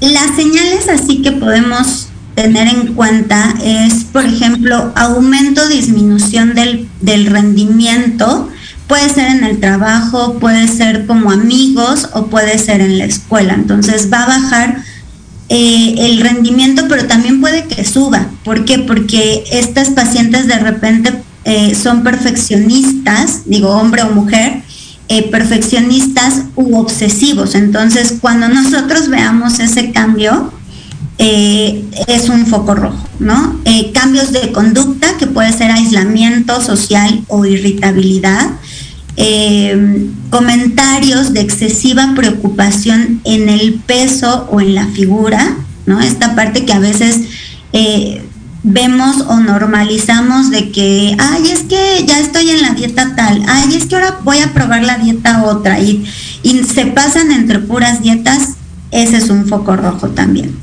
Las señales así que podemos tener en cuenta es, por ejemplo, aumento disminución del, del rendimiento. Puede ser en el trabajo, puede ser como amigos o puede ser en la escuela. Entonces va a bajar eh, el rendimiento, pero también puede que suba. ¿Por qué? Porque estas pacientes de repente eh, son perfeccionistas, digo hombre o mujer, eh, perfeccionistas u obsesivos. Entonces, cuando nosotros veamos ese cambio, es un foco rojo, ¿no? Cambios de conducta, que puede ser aislamiento social o irritabilidad. Eh, comentarios de excesiva preocupación en el peso o en la figura, ¿no? Esta parte que a veces vemos o normalizamos de que, ay, es que ya estoy en la dieta tal, ay, es que ahora voy a probar la dieta otra, y, y se pasan entre puras dietas, ese es un foco rojo también.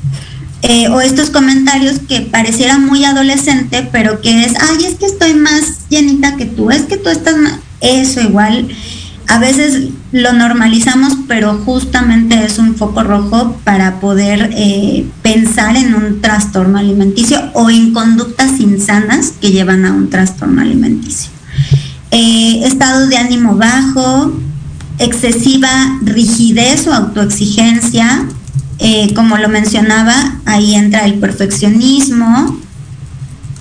Eh, o estos comentarios que pareciera muy adolescente, pero que es, ay, es que estoy más llenita que tú, es que tú estás más... Eso igual, a veces lo normalizamos, pero justamente es un foco rojo para poder eh, pensar en un trastorno alimenticio o en conductas insanas que llevan a un trastorno alimenticio. Eh, estado de ánimo bajo, excesiva rigidez o autoexigencia, eh, como lo mencionaba, ahí entra el perfeccionismo,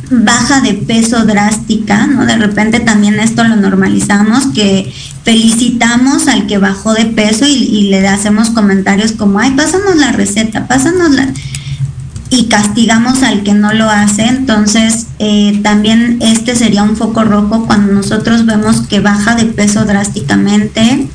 baja de peso drástica, ¿no? De repente también esto lo normalizamos, que felicitamos al que bajó de peso y, le hacemos comentarios como, ay, pásanos la receta, pásanos la... Y castigamos al que no lo hace, entonces eh, también este sería un foco rojo cuando nosotros vemos que baja de peso drásticamente,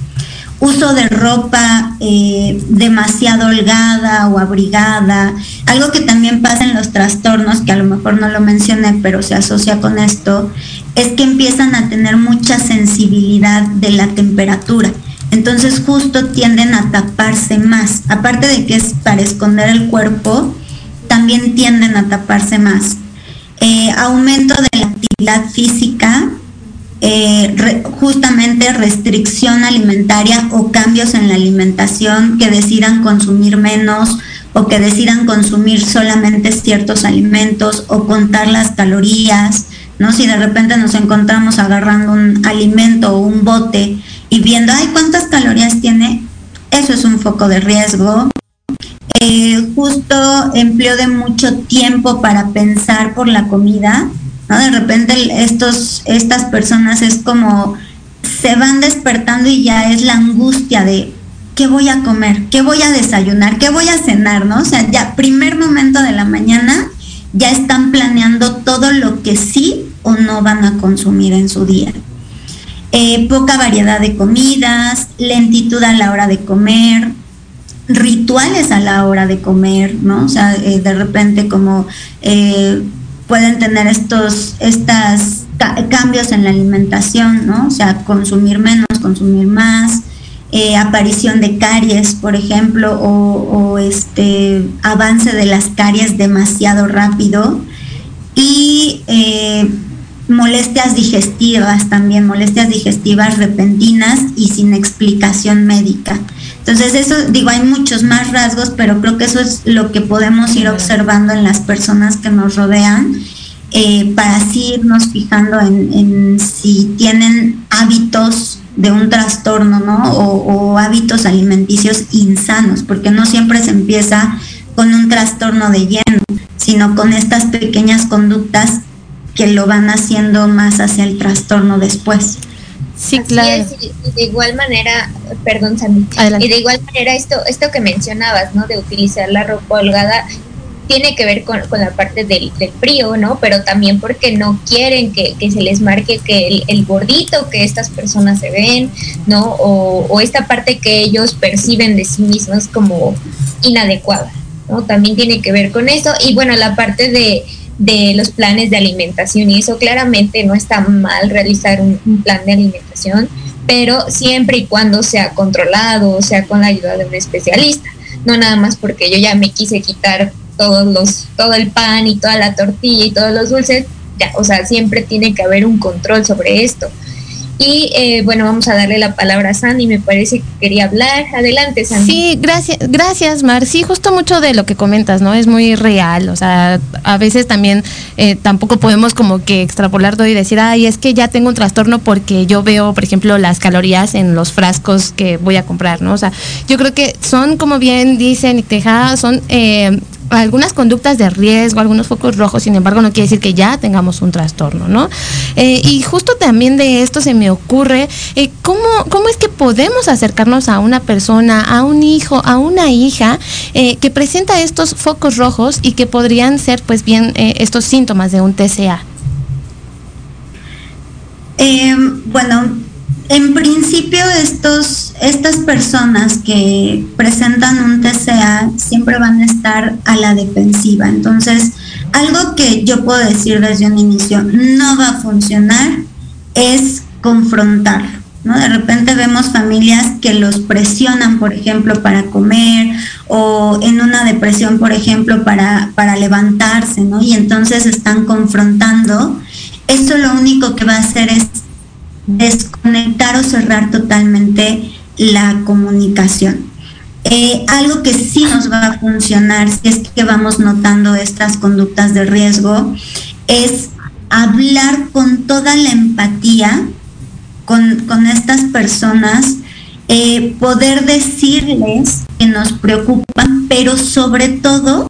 uso de ropa eh, demasiado holgada o abrigada, algo que también pasa en los trastornos, que a lo mejor no lo mencioné, pero se asocia con esto, es que empiezan a tener mucha sensibilidad de la temperatura. Entonces justo tienden a taparse más. Aparte de que es para esconder el cuerpo, también tienden a taparse más. Eh, aumento de la actividad física, eh, justamente restricción alimentaria o cambios en la alimentación que decidan consumir menos o que decidan consumir solamente ciertos alimentos o contar las calorías, ¿no? Si de repente nos encontramos agarrando un alimento o un bote y viendo, ay, ¿cuántas calorías tiene? Eso es un foco de riesgo. Eh, justo empleo de mucho tiempo para pensar por la comida, de repente estos, estas personas es como se van despertando y ya es la angustia de qué voy a comer, qué voy a desayunar, qué voy a cenar, ¿no? O sea, ya primer momento de la mañana ya están planeando todo lo que sí o no van a consumir en su día. Eh, poca variedad de comidas, lentitud a la hora de comer, rituales a la hora de comer, ¿no? O sea, eh, de repente como eh, pueden tener estos estas cambios en la alimentación, ¿no? O sea, consumir menos, consumir más, eh, aparición de caries, por ejemplo, o, este avance de las caries demasiado rápido y eh, molestias digestivas también, molestias digestivas repentinas y sin explicación médica. Entonces, eso, digo, hay muchos más rasgos, pero creo que eso es lo que podemos ir observando en las personas que nos rodean, eh, para así irnos fijando en, si tienen hábitos de un trastorno, ¿no? O, hábitos alimenticios insanos, porque no siempre se empieza con un trastorno de lleno, sino con estas pequeñas conductas que lo van haciendo más hacia el trastorno después. Sí, claro. y de igual manera, perdón, Sandy, y de igual manera esto, esto que mencionabas, ¿no? De utilizar la ropa holgada tiene que ver con, la parte del, frío, ¿no? Pero también porque no quieren que, se les marque que el, gordito que estas personas se ven, ¿no? O, o, esta parte que ellos perciben de sí mismos como inadecuada, ¿no? También tiene que ver con eso. Y bueno, la parte de, de los planes de alimentación y eso claramente no está mal realizar un, plan de alimentación, pero siempre y cuando sea controlado, o sea con la ayuda de un especialista, no nada más porque yo ya me quise quitar todos los, todo el pan y toda la tortilla y todos los dulces, ya, o sea, siempre tiene que haber un control sobre esto. Y eh, bueno, vamos a darle la palabra a Sandy, me parece que quería hablar. Adelante, Sandy. Sí, gracias, gracias, Mar. Sí, justo mucho de lo que comentas, ¿no? Es muy real. O sea, a veces también eh, tampoco podemos como que extrapolar todo y decir, ay, es que ya tengo un trastorno porque yo veo, por ejemplo, las calorías en los frascos que voy a comprar, ¿no? O sea, yo creo que son, como bien dicen y Teja, son eh, algunas conductas de riesgo, algunos focos rojos, sin embargo, no quiere decir que ya tengamos un trastorno, ¿no? Eh, y justo también de esto se me ocurre, eh, ¿cómo, ¿cómo es que podemos acercarnos a una persona, a un hijo, a una hija eh, que presenta estos focos rojos y que podrían ser, pues bien, estos síntomas de un TCA? bueno, en principio, estos, estas personas que presentan un TCA siempre van a estar a la defensiva. Entonces, algo que yo puedo decir desde un inicio no va a funcionar es confrontar. ¿no? De repente vemos familias que los presionan, por ejemplo, para comer o en una depresión, por ejemplo, para, para levantarse, ¿no? Y entonces están confrontando. Esto lo único que va a hacer es desconectar o cerrar totalmente la comunicación. Eh, algo que sí nos va a funcionar si es que vamos notando estas conductas de riesgo es hablar con toda la empatía con, estas personas, eh, poder decirles que nos preocupan, pero sobre todo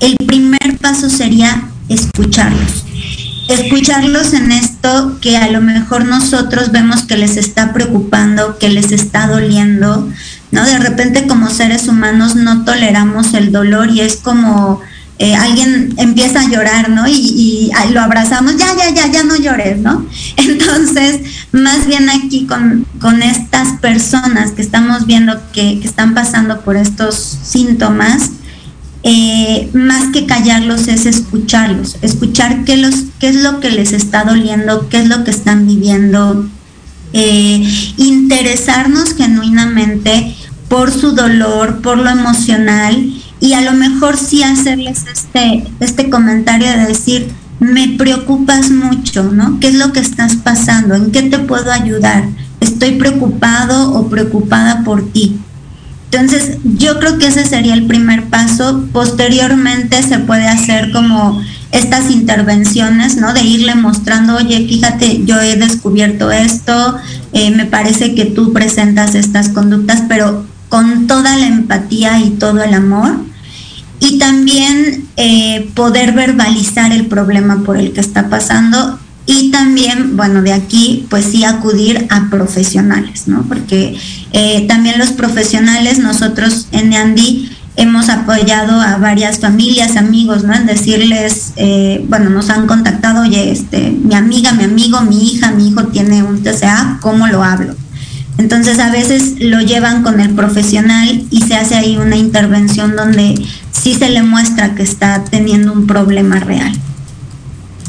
el primer paso sería escucharlos escucharlos en esto que a lo mejor nosotros vemos que les está preocupando, que les está doliendo, ¿no? De repente como seres humanos no toleramos el dolor y es como eh, alguien empieza a llorar, ¿no? Y, lo abrazamos, ya, ya, ya, ya no llores, ¿no? Entonces, más bien aquí con, con estas personas que estamos viendo que, que están pasando por estos síntomas, eh, más que callarlos es escucharlos, escuchar qué, los, es lo que les está doliendo, qué es lo que están viviendo, eh, interesarnos genuinamente por su dolor, por lo emocional y a lo mejor sí hacerles este, este comentario de decir, me preocupas mucho, ¿no? ¿Qué es lo que estás pasando? ¿En qué te puedo ayudar? Estoy preocupado o preocupada por ti. Entonces, yo creo que ese sería el primer paso. Posteriormente se puede hacer como estas intervenciones, ¿no? De irle mostrando, oye, fíjate, yo he descubierto esto, eh, me parece que tú presentas estas conductas, pero con toda la empatía y todo el amor. Y también eh, poder verbalizar el problema por el que está pasando y también, bueno, de aquí, pues sí acudir a profesionales, ¿no? Porque eh, también los profesionales, nosotros en Andy hemos apoyado a varias familias, amigos, ¿no? En decirles, eh, bueno, nos han contactado, oye, este, mi amiga, mi amigo, mi hija, mi hijo tiene un TCA, ¿cómo lo hablo? Entonces a veces lo llevan con el profesional y se hace ahí una intervención donde sí se le muestra que está teniendo un problema real.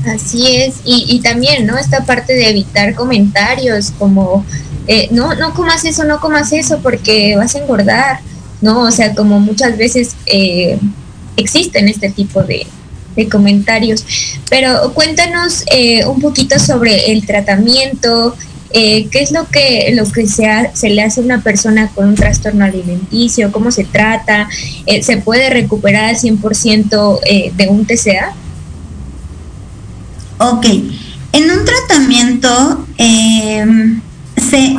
Así es, y, y también, ¿no? Esta parte de evitar comentarios como, eh, no, no comas eso, no comas eso porque vas a engordar, ¿no? O sea, como muchas veces eh, existen este tipo de, comentarios. Pero cuéntanos eh, un poquito sobre el tratamiento, qué es lo que, lo que se, se le hace a una persona con un trastorno alimenticio, cómo se trata, se puede recuperar al 100% de un TCA. Ok, en un tratamiento, em,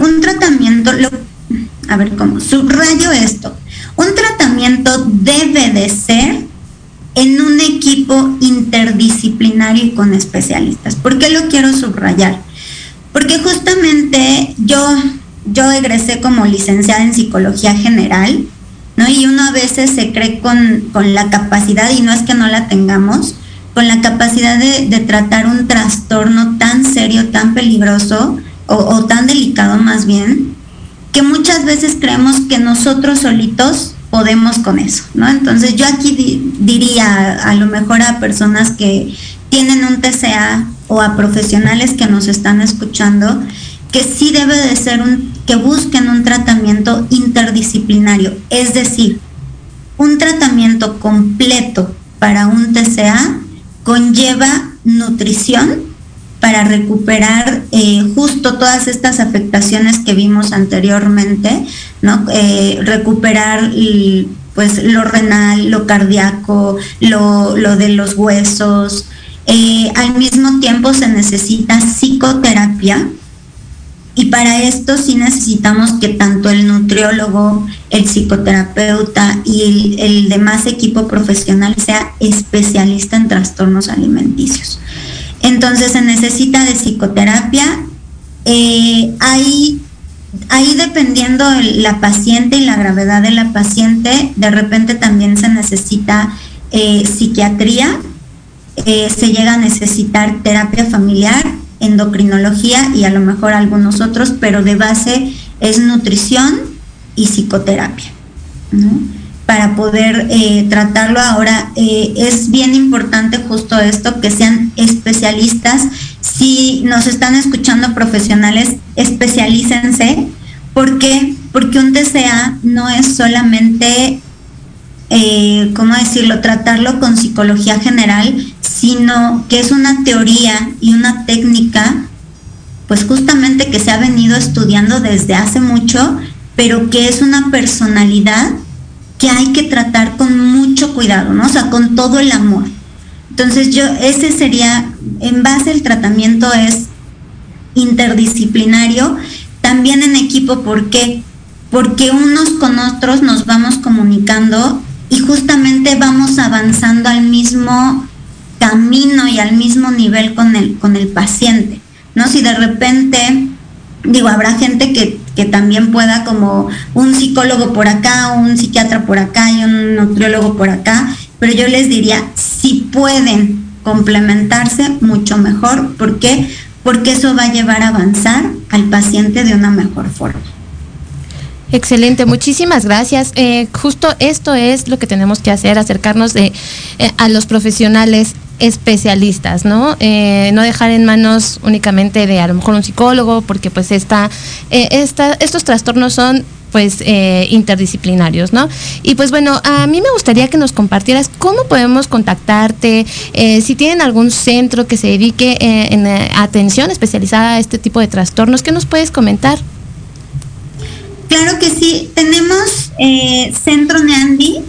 un tratamiento, a ver cómo, subrayo esto, un tratamiento debe de ser en un equipo interdisciplinario con especialistas. ¿Por qué lo quiero subrayar? Porque justamente yo, yo egresé como licenciada en psicología general, ¿no? Y uno a veces se cree con, con la capacidad, y no es que no la tengamos, con la capacidad de, tratar un trastorno tan serio, tan peligroso o, tan delicado más bien, que muchas veces creemos que nosotros solitos podemos con eso, ¿no? Entonces yo aquí diría a lo mejor a personas que, tienen un TCA o a profesionales que nos están escuchando, que sí debe de ser un, que busquen un tratamiento interdisciplinario, es decir, un tratamiento completo para un TCA conlleva nutrición para recuperar eh, justo todas estas afectaciones que vimos anteriormente, ¿no? Eh, recuperar pues lo renal, lo cardíaco, lo, de los huesos. Eh, al mismo tiempo se necesita psicoterapia y para esto sí necesitamos que tanto el nutriólogo, el psicoterapeuta y el, demás equipo profesional sea especialista en trastornos alimenticios. Entonces se necesita de psicoterapia. Eh, ahí, dependiendo la paciente y la gravedad de la paciente, de repente también se necesita eh, psiquiatría, eh, se llega a necesitar terapia familiar endocrinología y a lo mejor algunos otros, pero de base es nutrición y psicoterapia. Para poder eh, tratarlo ahora eh, es bien importante justo esto, que sean especialistas. Si nos están escuchando profesionales, especialícense. ¿Por qué? Porque un TCA no es solamente eh, ¿cómo decirlo?, tratarlo con psicología general, sino que es una teoría y una técnica, pues justamente que se ha venido estudiando desde hace mucho, pero que es una personalidad que hay que tratar con mucho cuidado, ¿no? O sea, con todo el amor. Entonces yo, ese sería, en base el tratamiento es interdisciplinario, también en equipo, ¿por qué? Porque unos con otros nos vamos comunicando y justamente vamos avanzando al mismo camino y al mismo nivel con el, con el paciente, ¿no? Si de repente, digo, habrá gente que, que también pueda como un psicólogo por acá, un psiquiatra por acá y un nutriólogo por acá, pero yo les diría, si pueden complementarse, mucho mejor. ¿Por qué? Porque eso va a llevar a avanzar al paciente de una mejor forma. Excelente, muchísimas gracias. Eh, justo esto es lo que tenemos que hacer, acercarnos eh, a los profesionales especialistas, ¿no? Eh, no dejar en manos únicamente de a lo mejor un psicólogo, porque pues esta, esta estos trastornos son pues interdisciplinarios, ¿no? Y pues bueno, a mí me gustaría que nos compartieras cómo podemos contactarte, si tienen algún centro que se dedique en atención especializada a este tipo de trastornos, ¿qué nos puedes comentar? Claro que sí, tenemos eh, Centro Neandi,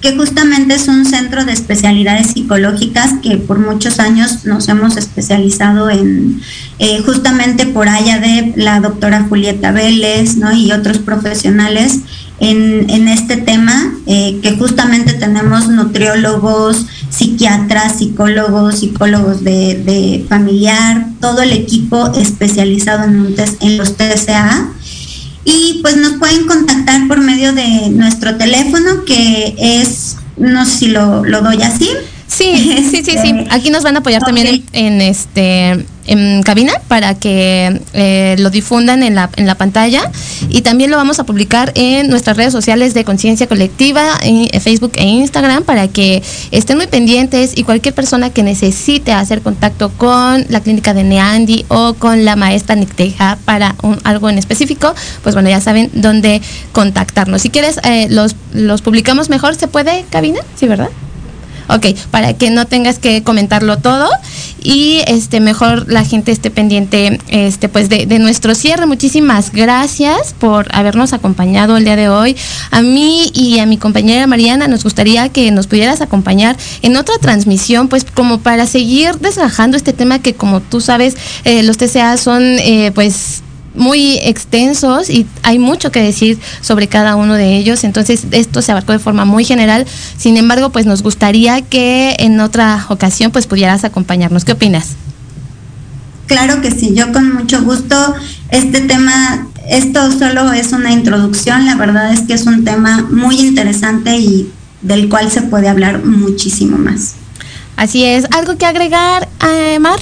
que justamente es un centro de especialidades psicológicas que por muchos años nos hemos especializado en, eh, justamente por allá de la doctora Julieta Vélez ¿no? y otros profesionales en, este tema, eh, que justamente tenemos nutriólogos, psiquiatras, psicólogos, psicólogos de, familiar, todo el equipo especializado en, en los TSA y pues nos pueden contactar por medio de nuestro teléfono que es, no sé si lo, lo doy así. Sí, sí, sí, sí. Aquí nos van a apoyar también en, este en cabina para que eh, lo difundan en la, en la pantalla y también lo vamos a publicar en nuestras redes sociales de Conciencia Colectiva, en Facebook e Instagram para que estén muy pendientes y cualquier persona que necesite hacer contacto con la clínica de Neandi o con la maestra Nicteja para algo en específico, pues bueno, ya saben dónde contactarnos. Si quieres, eh, los, los publicamos mejor, ¿se puede cabina? Sí, ¿verdad? Ok, para que no tengas que comentarlo todo y este mejor la gente esté pendiente este pues de, nuestro cierre. Muchísimas gracias por habernos acompañado el día de hoy. A mí y a mi compañera Mariana nos gustaría que nos pudieras acompañar en otra transmisión, pues como para seguir desgajando este tema que como tú sabes, eh, los TCA son eh, pues muy extensos y hay mucho que decir sobre cada uno de ellos, entonces esto se abarcó de forma muy general, sin embargo, pues nos gustaría que en otra ocasión pues pudieras acompañarnos. ¿Qué opinas? Claro que sí, yo con mucho gusto. Este tema, esto solo es una introducción, la verdad es que es un tema muy interesante y del cual se puede hablar muchísimo más. Así es, ¿algo que agregar, eh, Mar?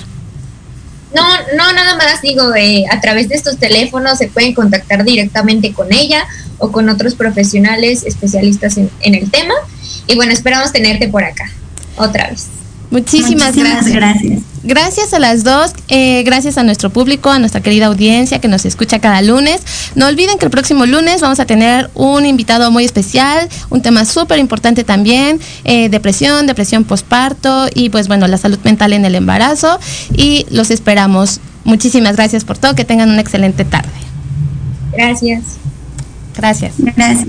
No, no, nada más digo, eh, a través de estos teléfonos se pueden contactar directamente con ella o con otros profesionales especialistas en, el tema. Y bueno, esperamos tenerte por acá otra vez. Muchísimas, gracias. gracias. Gracias a las dos, eh, gracias a nuestro público, a nuestra querida audiencia que nos escucha cada lunes. No olviden que el próximo lunes vamos a tener un invitado muy especial, un tema súper importante también, eh, depresión, depresión postparto y pues bueno, la salud mental en el embarazo. Y los esperamos. Muchísimas gracias por todo, que tengan una excelente tarde. Gracias. Gracias. Gracias.